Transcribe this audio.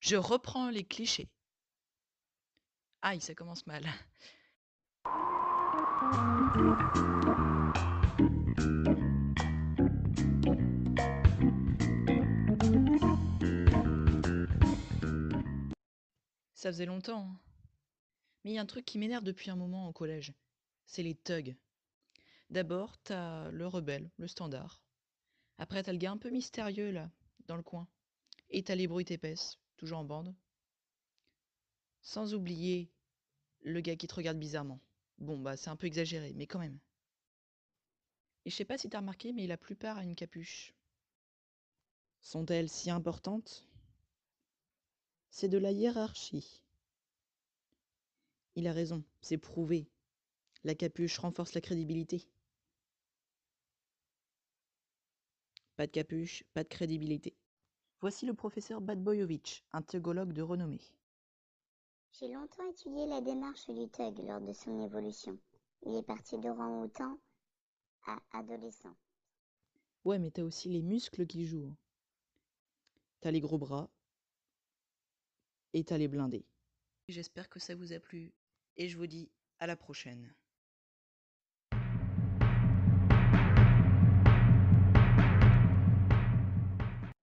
Je reprends les clichés. Aïe, ça commence mal. Ça faisait longtemps. hein. Mais il y a un truc qui m'énerve depuis un moment au collège. C'est les thugs. D'abord, t'as le rebelle, le standard. Après, t'as le gars un peu mystérieux, là, dans le coin. Et t'as les brutes épaisses, toujours en bande. Sans oublier le gars qui te regarde bizarrement. Bon, bah, c'est un peu exagéré, mais quand même. Et je sais pas si t'as remarqué, mais la plupart a une capuche. Sont-elles si importantes? C'est de la hiérarchie. Il a raison, c'est prouvé. La capuche renforce la crédibilité. Pas de capuche, pas de crédibilité. Voici le professeur Badboyovitch, un thugologue de renommée. J'ai longtemps étudié la démarche du thug lors de son évolution. Il est parti d'orang-outan à adolescent. Ouais, mais t'as aussi les muscles qui jouent. T'as les gros bras et t'as les blindés. J'espère que ça vous a plu et je vous dis à la prochaine.